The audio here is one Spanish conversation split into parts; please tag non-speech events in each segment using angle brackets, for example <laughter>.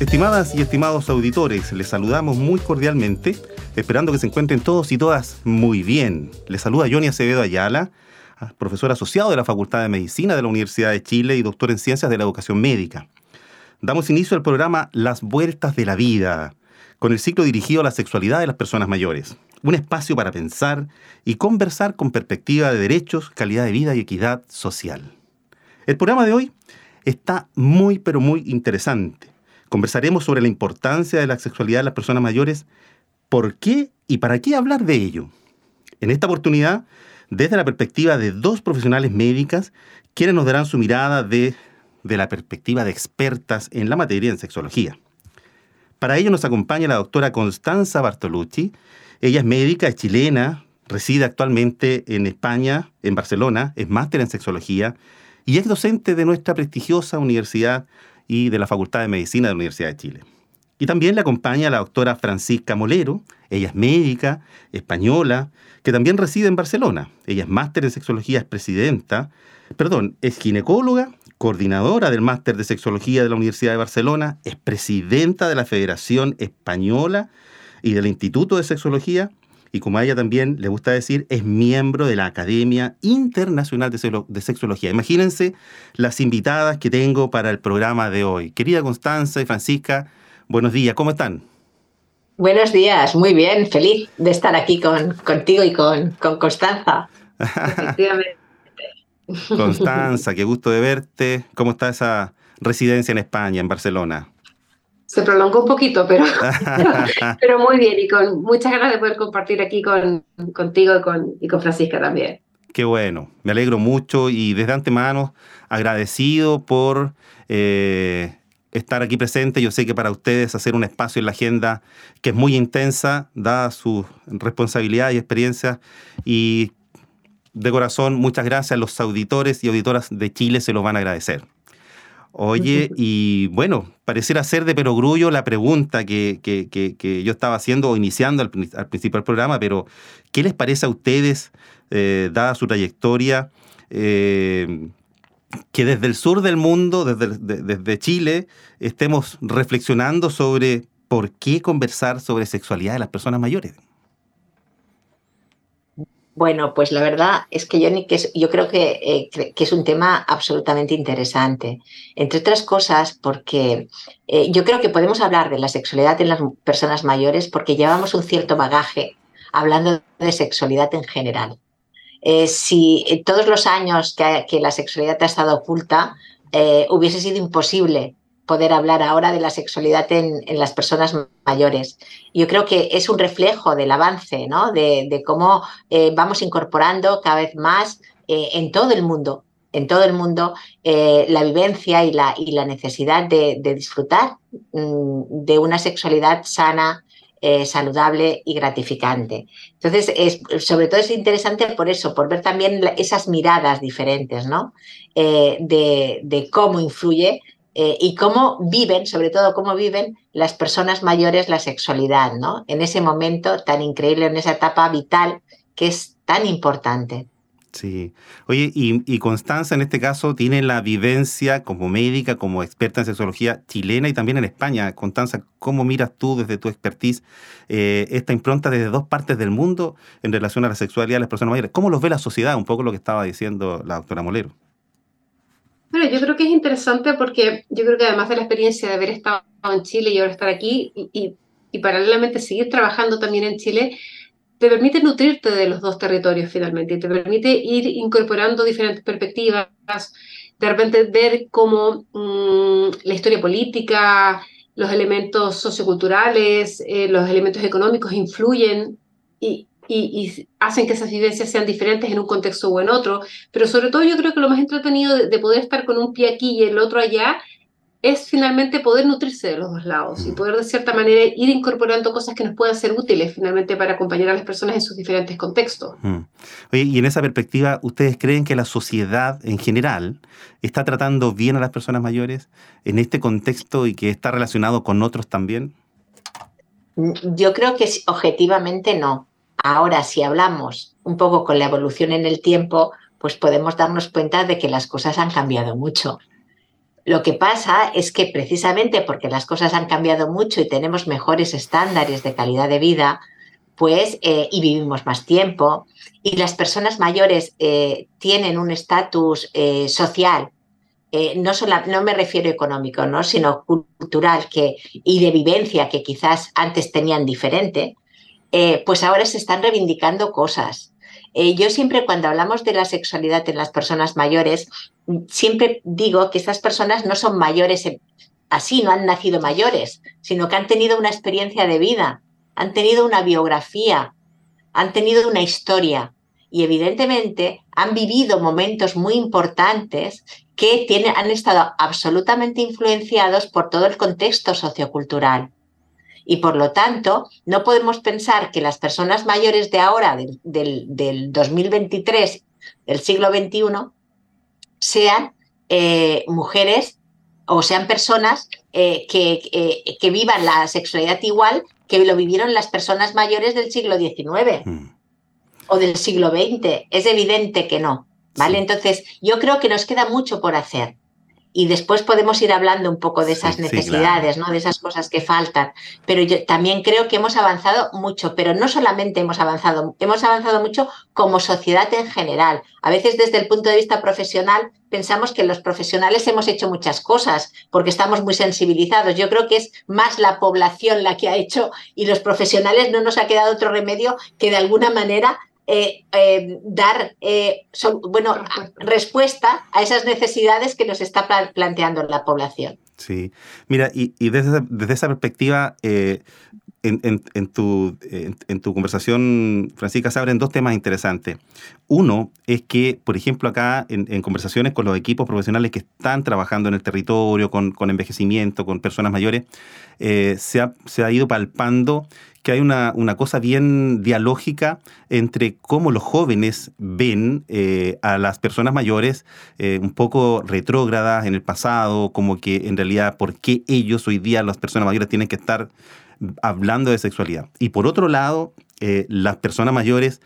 Estimadas y estimados auditores, les saludamos muy cordialmente, esperando que se encuentren todos y todas muy bien. Les saluda Johnny Acevedo Ayala, profesor asociado de la Facultad de Medicina de la Universidad de Chile y doctor en Ciencias de la Educación Médica. Damos inicio al programa Las Vueltas de la Vida, con el ciclo dirigido a la sexualidad de las personas mayores. Un espacio para pensar y conversar con perspectiva de derechos, calidad de vida y equidad social. El programa de hoy está muy pero muy interesante Conversaremos sobre la importancia de la sexualidad de las personas mayores, por qué y para qué hablar de ello. En esta oportunidad, desde la perspectiva de dos profesionales médicas, quienes nos darán su mirada de, la perspectiva de expertas en la materia en sexología. Para ello nos acompaña la doctora Constanza Bartolucci. Ella es médica, es chilena, reside actualmente en España, en Barcelona, es máster en sexología y es docente de nuestra prestigiosa Universidad y de la Facultad de Medicina de la Universidad de Chile. Y también le acompaña la doctora Francisca Molero, ella es médica, española, que también reside en Barcelona. Ella es máster en sexología, es presidenta, perdón, es ginecóloga, coordinadora del máster de sexología de la Universidad de Barcelona, es presidenta de la Federación Española y del Instituto de Sexología y como a ella también le gusta decir, es miembro de la Academia Internacional de, Sexología. Imagínense las invitadas que tengo para el programa de hoy. Querida Constanza y Francisca, buenos días, ¿cómo están? Buenos días, muy bien, feliz de estar aquí con, contigo y con, con Constanza. <laughs> Constanza, qué gusto de verte. ¿Cómo está esa residencia en España, en Barcelona? Se prolongó un poquito, pero, <laughs> pero muy bien y con muchas ganas de poder compartir aquí con, contigo y con, y con Francisca también. Qué bueno, me alegro mucho y desde antemano agradecido por eh, estar aquí presente. Yo sé que para ustedes hacer un espacio en la agenda que es muy intensa, dada su responsabilidad y experiencia. Y de corazón, muchas gracias a los auditores y auditoras de Chile, se los van a agradecer. Oye, y bueno, pareciera ser de perogrullo la pregunta que, que, yo estaba haciendo o iniciando al, principio del programa, pero ¿qué les parece a ustedes, eh, dada su trayectoria, eh, que desde el sur del mundo, desde, desde Chile, estemos reflexionando sobre por qué conversar sobre sexualidad de las personas mayores? Bueno, pues la verdad es que yo, que yo creo que, eh, que, es un tema absolutamente interesante. Entre otras cosas, porque eh, yo creo que podemos hablar de la sexualidad en las personas mayores porque llevamos un cierto bagaje hablando de sexualidad en general. Eh, si todos los años que, que, la sexualidad ha estado oculta, hubiese sido imposible poder hablar ahora de la sexualidad en, las personas mayores. Yo creo que es un reflejo del avance, de, cómo eh, vamos incorporando cada vez más eh, en todo el mundo, en todo el mundo, eh, la vivencia y la, necesidad de, disfrutar mm, de una sexualidad sana, saludable y gratificante. Entonces, es, sobre todo es interesante por eso, por ver también esas miradas diferentes, de, cómo influye eh, y cómo viven, sobre todo cómo viven las personas mayores la sexualidad, ¿no? En ese momento tan increíble, en esa etapa vital que es tan importante. Sí. Oye, y, Constanza en este caso tiene la vivencia como médica, como experta en sexología chilena y también en España. Constanza, ¿cómo miras tú desde tu expertise eh, esta impronta desde dos partes del mundo en relación a la sexualidad de las personas mayores? ¿Cómo los ve la sociedad? Un poco lo que estaba diciendo la doctora Molero. Bueno, yo creo que es interesante porque yo creo que además de la experiencia de haber estado en Chile y ahora estar aquí y, y, paralelamente seguir trabajando también en Chile, te permite nutrirte de los dos territorios finalmente y te permite ir incorporando diferentes perspectivas, de repente ver cómo mm, la historia política, los elementos socioculturales, eh, los elementos económicos influyen y, y, hacen que esas vivencias sean diferentes en un contexto o en otro, pero sobre todo yo creo que lo más entretenido de, poder estar con un pie aquí y el otro allá es finalmente poder nutrirse de los dos lados y mm. poder de cierta manera ir incorporando cosas que nos puedan ser útiles finalmente para acompañar a las personas en sus diferentes contextos. Mm. Oye, y en esa perspectiva, ¿ustedes creen que la sociedad en general está tratando bien a las personas mayores en este contexto y que está relacionado con otros también? Yo creo que objetivamente no. Ahora, si hablamos un poco con la evolución en el tiempo, pues podemos darnos cuenta de que las cosas han cambiado mucho. Lo que pasa es que precisamente porque las cosas han cambiado mucho y tenemos mejores estándares de calidad de vida, pues, eh, y vivimos más tiempo, y las personas mayores eh, tienen un estatus eh, social, no, no me refiero económico, ¿no? sino cultural que, y de vivencia que quizás antes tenían diferente, pues ahora se están reivindicando cosas. Eh, yo siempre cuando hablamos de la sexualidad en las personas mayores, siempre digo que estas personas no son mayores así, no han nacido mayores, sino que han tenido una experiencia de vida, han tenido una biografía, han tenido una historia y evidentemente han vivido momentos muy importantes que han estado absolutamente influenciados por todo el contexto sociocultural. Y por lo tanto, no podemos pensar que las personas mayores de ahora, del, 2023, del siglo XXI, sean eh, mujeres o sean personas eh, que, eh, que, vivan la sexualidad igual que lo vivieron las personas mayores del siglo XIX mm. o del siglo XX. Es evidente que no. ¿Vale? Entonces, yo creo que nos queda mucho por hacer y después podemos ir hablando un poco de esas necesidades, ¿no? De esas cosas que faltan. Pero yo también creo que hemos avanzado mucho, pero no solamente hemos avanzado, hemos avanzado mucho como sociedad en general. A veces desde el punto de vista profesional pensamos que los profesionales hemos hecho muchas cosas porque estamos muy sensibilizados. Yo creo que es más la población la que ha hecho y los profesionales no nos ha quedado otro remedio que de alguna manera eh, eh, dar eh, bueno, respuesta a esas necesidades que nos está planteando la población. Sí, mira, y, desde, esa perspectiva, en, tu, en, tu, conversación, Francisca, se abren dos temas interesantes. Uno es que, por ejemplo, acá en, conversaciones con los equipos profesionales que están trabajando en el territorio, con, envejecimiento, con personas mayores, se, ha, se ha ido palpando que hay una, una, cosa bien dialógica entre cómo los jóvenes ven eh, a las personas mayores eh, un poco retrógradas en el pasado, como que en realidad por qué ellos hoy día, las personas mayores, tienen que estar hablando de sexualidad. Y por otro lado, eh, las personas mayores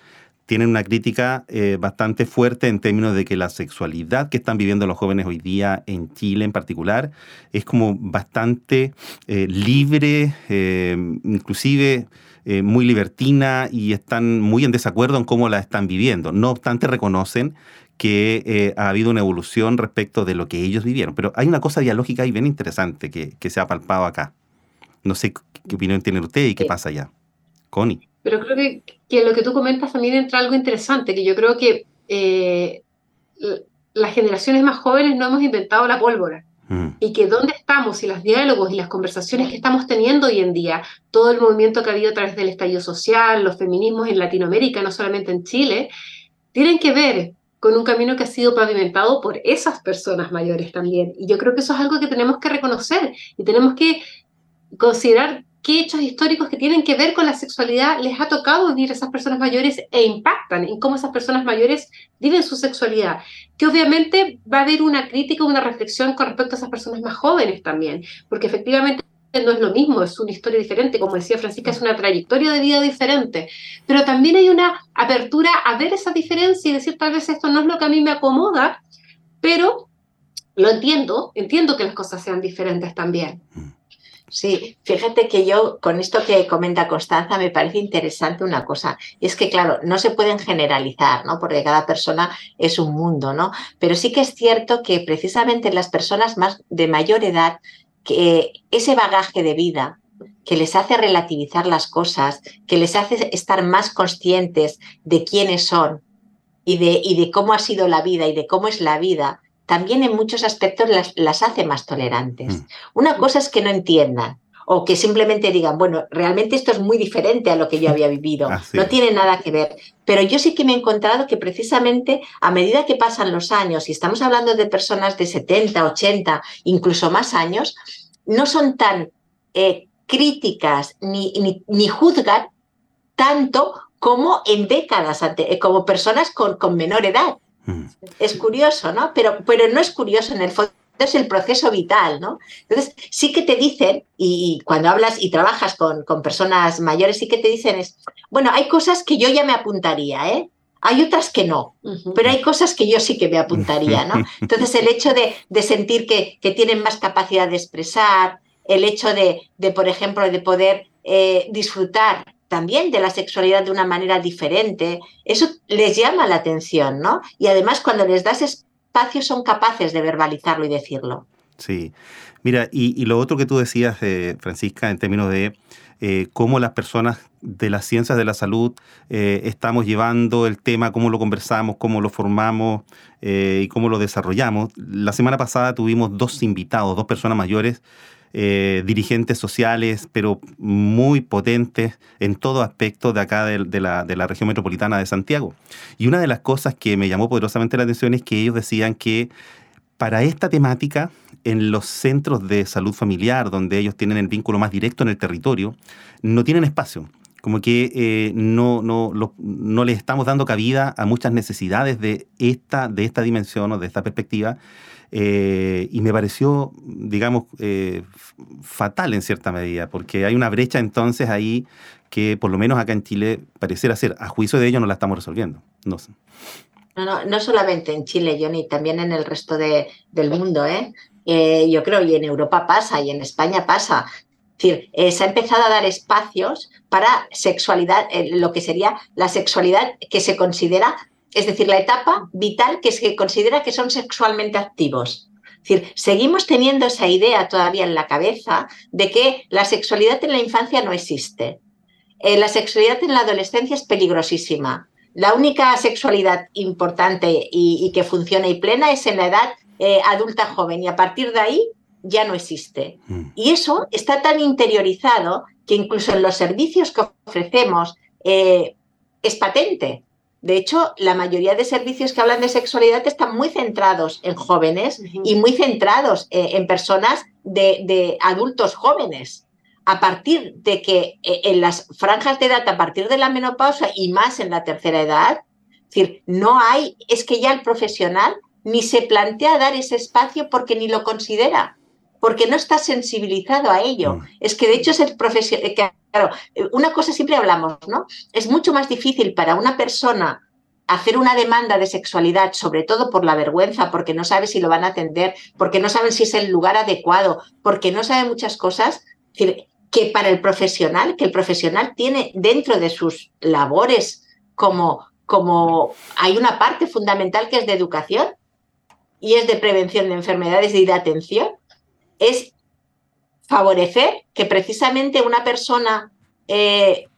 tienen una crítica bastante fuerte en términos de que la sexualidad que están viviendo los jóvenes hoy día en Chile en particular es como bastante libre, inclusive eh, muy libertina y están muy en desacuerdo en cómo la están viviendo. No obstante, reconocen que eh, ha habido una evolución respecto de lo que ellos vivieron. Pero hay una cosa dialógica y bien interesante que, se ha palpado acá. No sé qué opinión tiene usted y qué pasa allá. Connie. Pero creo que, que, lo que tú comentas también entra algo interesante, que yo creo que eh, las generaciones más jóvenes no hemos inventado la pólvora. Mm. Y que dónde estamos y los diálogos y las conversaciones que estamos teniendo hoy en día, todo el movimiento que ha habido a través del estallido social, los feminismos en Latinoamérica, no solamente en Chile, tienen que ver con un camino que ha sido pavimentado por esas personas mayores también. Y yo creo que eso es algo que tenemos que reconocer y tenemos que considerar qué hechos históricos que tienen que ver con la sexualidad les ha tocado vivir a esas personas mayores e impactan en cómo esas personas mayores viven su sexualidad. Que obviamente va a haber una crítica, una reflexión con respecto a esas personas más jóvenes también, porque efectivamente no es lo mismo, es una historia diferente, como decía Francisca, es una trayectoria de vida diferente, pero también hay una apertura a ver esa diferencia y decir tal vez esto no es lo que a mí me acomoda, pero lo entiendo, entiendo que las cosas sean diferentes también. Sí, fíjate que yo con esto que comenta Constanza me parece interesante una cosa, es que claro, no se pueden generalizar, ¿no? Porque cada persona es un mundo, ¿no? Pero sí que es cierto que precisamente las personas más de mayor edad, que ese bagaje de vida que les hace relativizar las cosas, que les hace estar más conscientes de quiénes son y de, y de cómo ha sido la vida y de cómo es la vida, también en muchos aspectos las, las hace más tolerantes. Mm. Una cosa es que no entiendan, o que simplemente digan, bueno, realmente esto es muy diferente a lo que yo había vivido, no tiene nada que ver. Pero yo sí que me he encontrado que precisamente a medida que pasan los años, y estamos hablando de personas de 70, 80, incluso más años, no son tan eh, críticas ni, ni, juzgan tanto como en décadas, como personas con, con menor edad. Mm. Es curioso, ¿no? Pero, pero no es curioso en el fondo es el proceso vital, ¿no? Entonces, sí que te dicen, y, cuando hablas y trabajas con, con, personas mayores, sí que te dicen es, bueno, hay cosas que yo ya me apuntaría, ¿eh? Hay otras que no, pero hay cosas que yo sí que me apuntaría, ¿no? <laughs> Entonces, el hecho de, de sentir que, que, tienen más capacidad de expresar, el hecho de, de por ejemplo, de poder eh, disfrutar también de la sexualidad de una manera diferente, eso les llama la atención, ¿no? Y además, cuando les das espacios son capaces de verbalizarlo y decirlo. Sí. Mira, y, lo otro que tú decías, eh, Francisca, en términos de eh, cómo las personas de las ciencias de la salud eh, estamos llevando el tema, cómo lo conversamos, cómo lo formamos y cómo lo desarrollamos. La semana pasada tuvimos dos invitados, dos personas mayores eh, dirigentes sociales, pero muy potentes en todo aspecto de acá de, la, de, la, región metropolitana de Santiago. Y una de las cosas que me llamó poderosamente la atención es que ellos decían que para esta temática, en los centros de salud familiar, donde ellos tienen el vínculo más directo en el territorio, no tienen espacio como que eh, no, no, no les estamos dando cabida a muchas necesidades de esta, de esta dimensión o de esta perspectiva. Eh, y me pareció, digamos, eh, fatal en cierta medida, porque hay una brecha entonces ahí que por lo menos acá en Chile pareciera ser, a juicio de ellos no la estamos resolviendo. No, no, no, solamente en Chile, Johnny, también en el resto de, del mundo, ¿eh? yo creo, y en Europa pasa, y en España pasa. Es decir, se ha empezado a dar espacios para sexualidad, lo que sería la sexualidad que se considera es decir, la etapa vital que se considera que son sexualmente activos. Es decir, seguimos teniendo esa idea todavía en la cabeza de que la sexualidad en la infancia no existe. Eh, la sexualidad en la adolescencia es peligrosísima. La única sexualidad importante y, que funciona y plena es en la edad eh, adulta joven y a partir de ahí ya no existe. Mm. Y eso está tan interiorizado que incluso en los servicios que ofrecemos eh, es patente. De hecho, la mayoría de servicios que hablan de sexualidad están muy centrados en jóvenes y muy centrados eh, en personas de, adultos jóvenes. A partir de que eh, en las franjas de edad, a partir de la menopausa y más en la tercera edad, es decir, no hay, es que ya el profesional ni se plantea dar ese espacio porque ni lo considera porque no está sensibilizado a ello. Mm. Es que de hecho es el profesional, eh, claro, una cosa siempre hablamos, ¿no? Es mucho más difícil para una persona hacer una demanda de sexualidad, sobre todo por la vergüenza, porque no sabe si lo van a atender, porque no saben si es el lugar adecuado, porque no sabe muchas cosas, que para el profesional, que el profesional tiene dentro de sus labores como, como hay una parte fundamental que es de educación y es de prevención de enfermedades y de atención, es favorecer que precisamente una persona eh,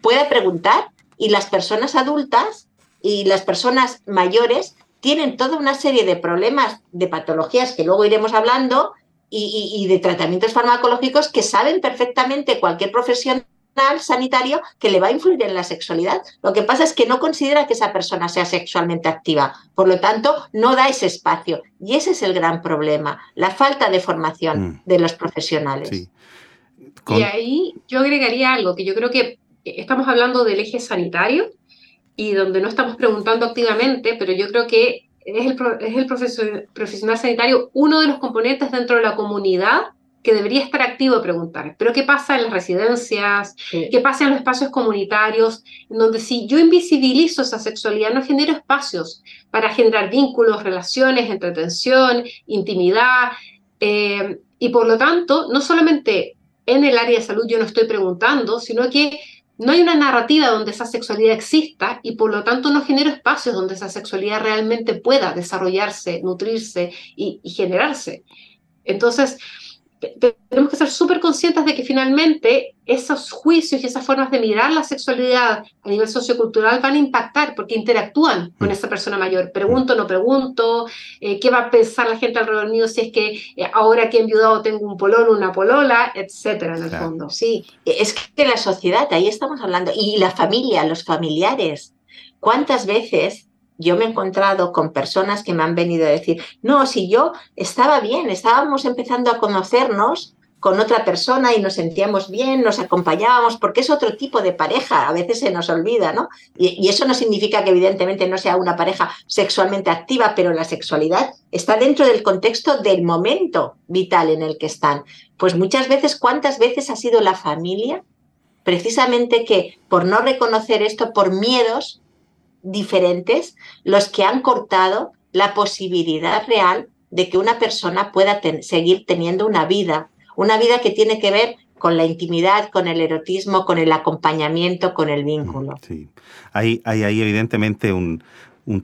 pueda preguntar y las personas adultas y las personas mayores tienen toda una serie de problemas, de patologías que luego iremos hablando y, y de tratamientos farmacológicos que saben perfectamente cualquier profesional sanitario que le va a influir en la sexualidad. Lo que pasa es que no considera que esa persona sea sexualmente activa, por lo tanto, no da ese espacio. Y ese es el gran problema, la falta de formación mm. de los profesionales. Y ahí yo agregaría algo, que yo creo que estamos hablando del eje sanitario y donde no estamos preguntando activamente, pero yo creo que es el, es el profesional sanitario uno de los componentes dentro de la comunidad que debería estar activo de preguntar, pero ¿qué pasa en las residencias? ¿Qué pasa en los espacios comunitarios? En donde si yo invisibilizo esa sexualidad, no genero espacios para generar vínculos, relaciones, entretención, intimidad, eh, y por lo tanto, no solamente en el área de salud yo no estoy preguntando, sino que no hay una narrativa donde esa sexualidad exista y por lo tanto no genero espacios donde esa sexualidad realmente pueda desarrollarse, nutrirse y, y generarse. Entonces, tenemos que ser súper conscientes de que finalmente esos juicios y esas formas de mirar la sexualidad a nivel sociocultural van a impactar porque interactúan con mm. esa persona mayor. Pregunto, no pregunto, eh, qué va a pensar la gente alrededor mío si es que eh, ahora que he enviudado tengo un pololo, una polola, etcétera, en el fondo. Sí, es que la sociedad, ahí estamos hablando, y la familia, los familiares. ¿Cuántas veces yo me he encontrado con personas que me han venido a decir, no, si yo estaba bien, estábamos empezando a conocernos con otra persona y nos sentíamos bien, nos acompañábamos, porque es otro tipo de pareja, a veces se nos olvida, ¿no? Y, eso no significa que evidentemente no sea una pareja sexualmente activa, pero la sexualidad está dentro del contexto del momento vital en el que están. Pues muchas veces, ¿cuántas veces ha sido la familia precisamente que por no reconocer esto, por miedos, diferentes los que han cortado la posibilidad real de que una persona pueda seguir teniendo una vida, una vida que tiene que ver con la intimidad, con el erotismo, con el acompañamiento, con el vínculo. Sí, hay, hay evidentemente un,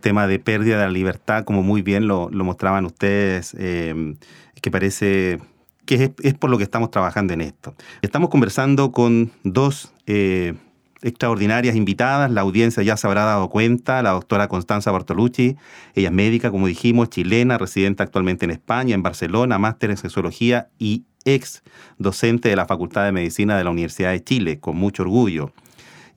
tema de pérdida de la libertad, como muy bien lo, mostraban ustedes, eh, que parece que es, por lo que estamos trabajando en esto. Estamos conversando con dos eh, extraordinarias invitadas, la audiencia ya se habrá dado cuenta, la doctora Constanza Bartolucci, ella es médica, como dijimos, chilena, residente actualmente en España, en Barcelona, máster en sexología y ex docente de la Facultad de Medicina de la Universidad de Chile, con mucho orgullo.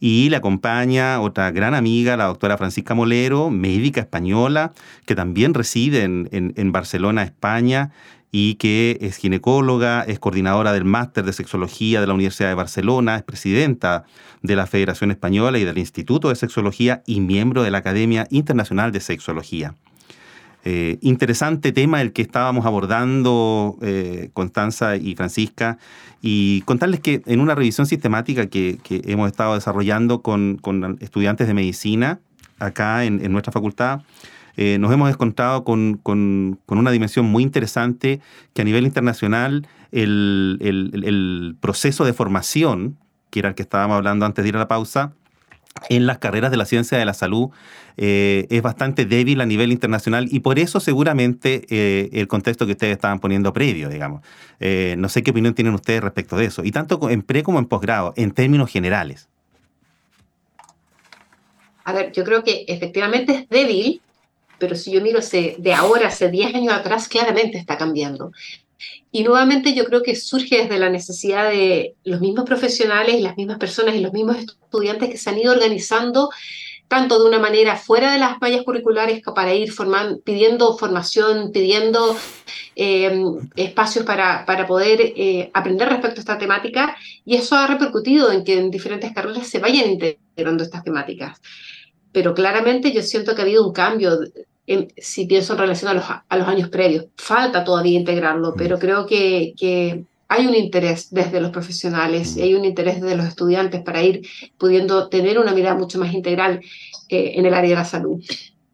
Y le acompaña otra gran amiga, la doctora Francisca Molero, médica española, que también reside en, en Barcelona, España, y que es ginecóloga, es coordinadora del máster de sexología de la Universidad de Barcelona, es presidenta de la Federación Española y del Instituto de Sexología y miembro de la Academia Internacional de Sexología. Eh, interesante tema el que estábamos abordando eh, Constanza y Francisca y contarles que en una revisión sistemática que, hemos estado desarrollando con, estudiantes de medicina acá en nuestra facultad, eh, nos hemos encontrado con, una dimensión muy interesante que a nivel internacional el, proceso de formación, que era el que estábamos hablando antes de ir a la pausa, en las carreras de la ciencia de la salud eh, es bastante débil a nivel internacional y por eso seguramente eh, el contexto que ustedes estaban poniendo previo, digamos. no sé qué opinión tienen ustedes respecto de eso, y tanto en pre como en posgrado, en términos generales. A ver, yo creo que efectivamente es débil, pero si yo miro de ahora, hace 10 años atrás, claramente está cambiando. Y nuevamente yo creo que surge desde la necesidad de los mismos profesionales, las mismas personas y los mismos estudiantes que se han ido organizando tanto de una manera fuera de las mallas curriculares para ir pidiendo formación, pidiendo eh, espacios para, para poder eh, aprender respecto a esta temática y eso ha repercutido en que en diferentes carreras se vayan integrando estas temáticas pero claramente yo siento que ha habido un cambio, si pienso en relación a los, a los, años previos. Falta todavía integrarlo, pero mm. creo que, que hay un interés desde los profesionales y mm. hay un interés desde los estudiantes para ir pudiendo tener una mirada mucho más integral eh, en el área de la salud.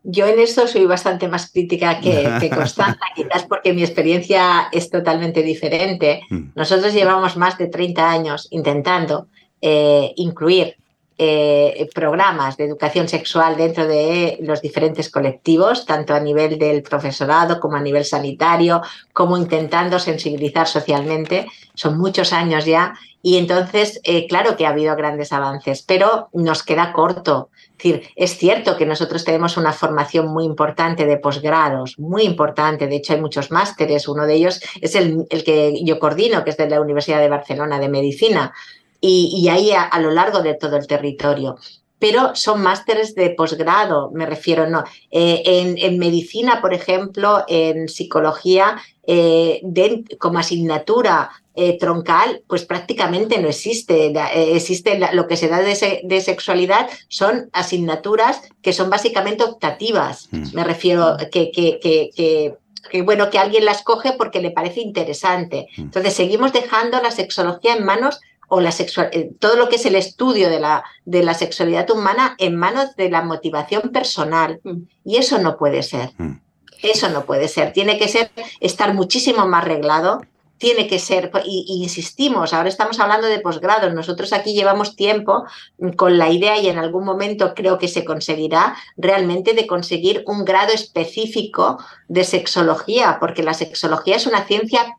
Yo en esto soy bastante más crítica que, que <laughs> Constanza, quizás porque mi experiencia es totalmente diferente. Mm. Nosotros llevamos más de 30 años intentando eh, incluir eh, programas de educación sexual dentro de los diferentes colectivos, tanto a nivel del profesorado como a nivel sanitario, como intentando sensibilizar socialmente. Son muchos años ya y entonces, eh, claro que ha habido grandes avances, pero nos queda corto. Es cierto que nosotros tenemos una formación muy importante de posgrados, muy importante. De hecho, hay muchos másteres. Uno de ellos es el, el que yo coordino, que es de la Universidad de Barcelona de Medicina y, ahí a, lo largo de todo el territorio pero son másteres de posgrado, me refiero, no. Eh, en, medicina, por ejemplo, en psicología, eh, como asignatura eh, troncal, pues prácticamente no existe. existe lo que se da de, sexualidad son asignaturas que son básicamente optativas. Mm. Me refiero que, que, que, que bueno, que alguien las coge porque le parece interesante. Mm. Entonces, seguimos dejando la sexología en manos o la sexual, eh, todo lo que es el estudio de la, de la sexualidad humana en manos de la motivación personal. Mm. Y eso no puede ser. Mm. Eso no puede ser. Tiene que ser estar muchísimo más reglado. Tiene que ser, y, insistimos, ahora estamos hablando de posgrados, nosotros aquí llevamos tiempo con la idea y en algún momento creo que se conseguirá realmente de conseguir un grado específico de sexología, porque la sexología es una ciencia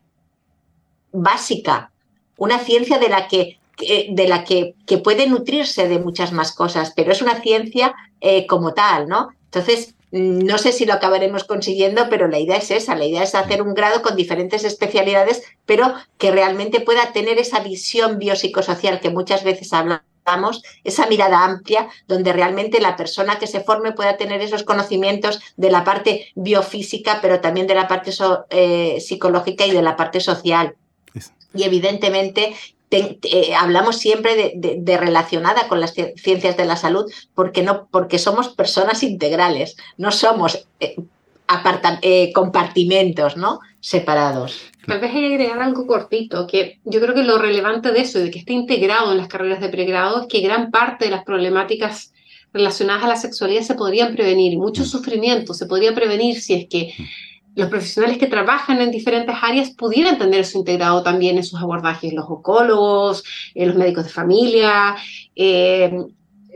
básica, una ciencia de la que, de la que, que puede nutrirse de muchas más cosas, pero es una ciencia eh, como tal, ¿no? Entonces, no sé si lo acabaremos consiguiendo, pero la idea es esa, la idea es hacer un grado con diferentes especialidades, pero que realmente pueda tener esa visión biopsicosocial que muchas veces hablamos, esa mirada amplia, donde realmente la persona que se forme pueda tener esos conocimientos de la parte biofísica, pero también de la parte eh, psicológica y de la parte social. Y evidentemente eh, hablamos siempre de, relacionada con las ciencias de la salud porque, no, porque somos personas integrales, no somos eh, eh, compartimentos ¿no? separados. Tal vez hay que agregar algo cortito, que yo creo que lo relevante de eso, de que esté integrado en las carreras de pregrado, es que gran parte de las problemáticas relacionadas a la sexualidad se podrían prevenir, mucho mm. sufrimiento se podría prevenir si es que mm los profesionales que trabajan en diferentes áreas pudieran tener eso integrado también en sus abordajes, los oncólogos, eh, los médicos de familia, eh,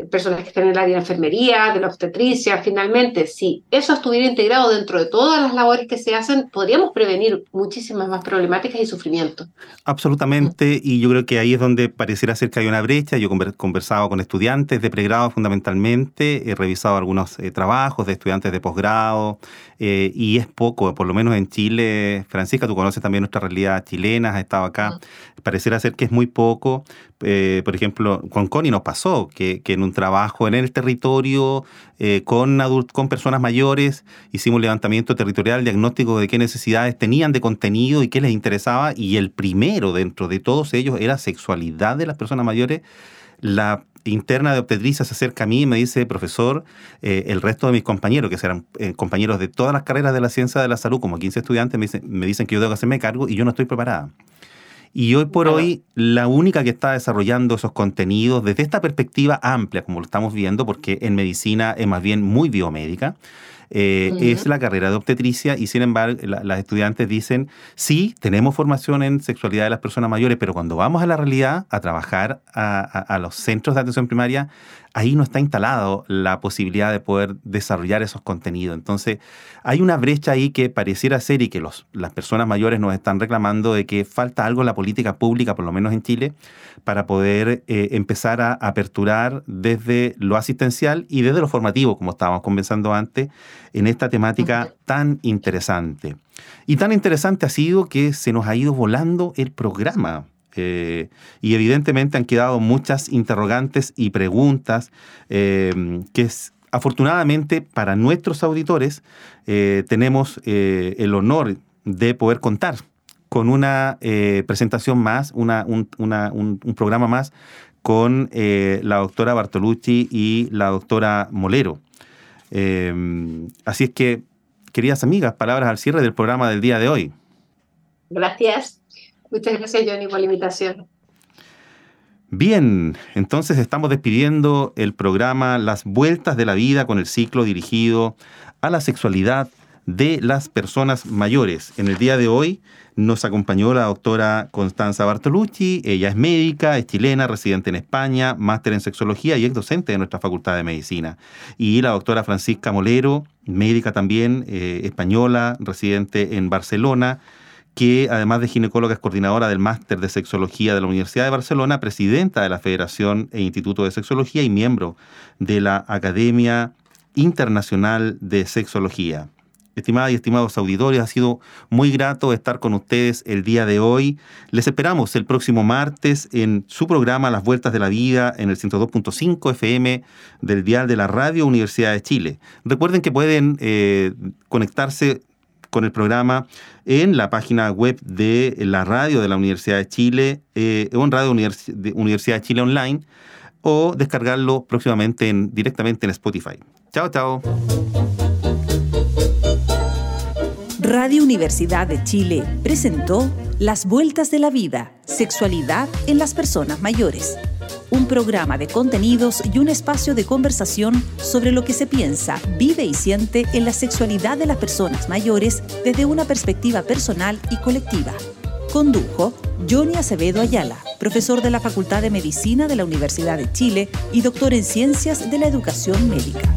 personas que están en el área de enfermería, de la obstetricia, finalmente, si eso estuviera integrado dentro de todas las labores que se hacen, podríamos prevenir muchísimas más problemáticas y sufrimiento. Absolutamente, y yo creo que ahí es donde pareciera ser que hay una brecha. Yo he conversado con estudiantes de pregrado fundamentalmente, he revisado algunos eh, trabajos de estudiantes de posgrado, eh, y es poco, por lo menos en Chile. Francisca, tú conoces también nuestra realidad chilena, has estado acá. Pareciera ser que es muy poco. Eh, por ejemplo, con Connie nos pasó que, en un trabajo en el territorio eh, con, personas mayores hicimos un levantamiento territorial, diagnóstico de qué necesidades tenían de contenido y qué les interesaba. Y el primero dentro de todos ellos era sexualidad de las personas mayores. La interna de obstetricia se acerca a mí y me dice, profesor, eh, el resto de mis compañeros, que serán compañeros de todas las carreras de la ciencia de la salud, como 15 estudiantes, me dicen que yo tengo que hacerme cargo y yo no estoy preparada. Y hoy por hoy, la única que está desarrollando esos contenidos desde esta perspectiva amplia, como lo estamos viendo, porque en medicina es más bien muy biomédica, eh, es la carrera de obstetricia y sin embargo las estudiantes dicen, sí, tenemos formación en sexualidad de las personas mayores, pero cuando vamos a la realidad, a trabajar a los centros de atención primaria, ahí no está instalado la posibilidad de poder desarrollar esos contenidos. Entonces, hay una brecha ahí que pareciera ser y que los, las personas mayores nos están reclamando de que falta algo en la política pública, por lo menos en Chile, para poder eh, empezar a aperturar desde lo asistencial y desde lo formativo, como estábamos conversando antes, en esta temática tan interesante. Y tan interesante ha sido que se nos ha ido volando el programa. Eh, y evidentemente han quedado muchas interrogantes y preguntas eh, que afortunadamente para nuestros auditores eh, tenemos el honor de poder contar con una presentación más, una, un, un, programa más con la doctora Bartolucci y la doctora Molero. así es que, queridas amigas, palabras al cierre del programa del día de hoy. Gracias. Muchas gracias, Johnny, por la invitación. Bien, entonces estamos despidiendo el programa Las Vueltas de la Vida con el ciclo dirigido a la sexualidad de las personas mayores. En el día de hoy nos acompañó la doctora Constanza Bartolucci. Ella es médica, es chilena, residente en España, máster en sexología y es docente de nuestra Facultad de Medicina. Y la doctora Francisca Molero, médica también, eh, española, residente en Barcelona que además de ginecóloga es coordinadora del Máster de Sexología de la Universidad de Barcelona, presidenta de la Federación e Instituto de Sexología y miembro de la Academia Internacional de Sexología. Estimadas y estimados auditores, ha sido muy grato estar con ustedes el día de hoy. Les esperamos el próximo martes en su programa Las Vueltas de la Vida en el 102.5 FM del Dial de la Radio Universidad de Chile. Recuerden que pueden eh, conectarse con el programa en la página web de la radio de la Universidad de Chile eh, en Radio Universidad de Chile Online o descargarlo próximamente en, directamente en Spotify. Chao, chao. Radio Universidad de Chile presentó Las Vueltas de la Vida, Sexualidad en las Personas Mayores un programa de contenidos y un espacio de conversación sobre lo que se piensa, vive y siente en la sexualidad de las personas mayores desde una perspectiva personal y colectiva. Condujo Johnny Acevedo Ayala, profesor de la Facultad de Medicina de la Universidad de Chile y doctor en Ciencias de la Educación Médica.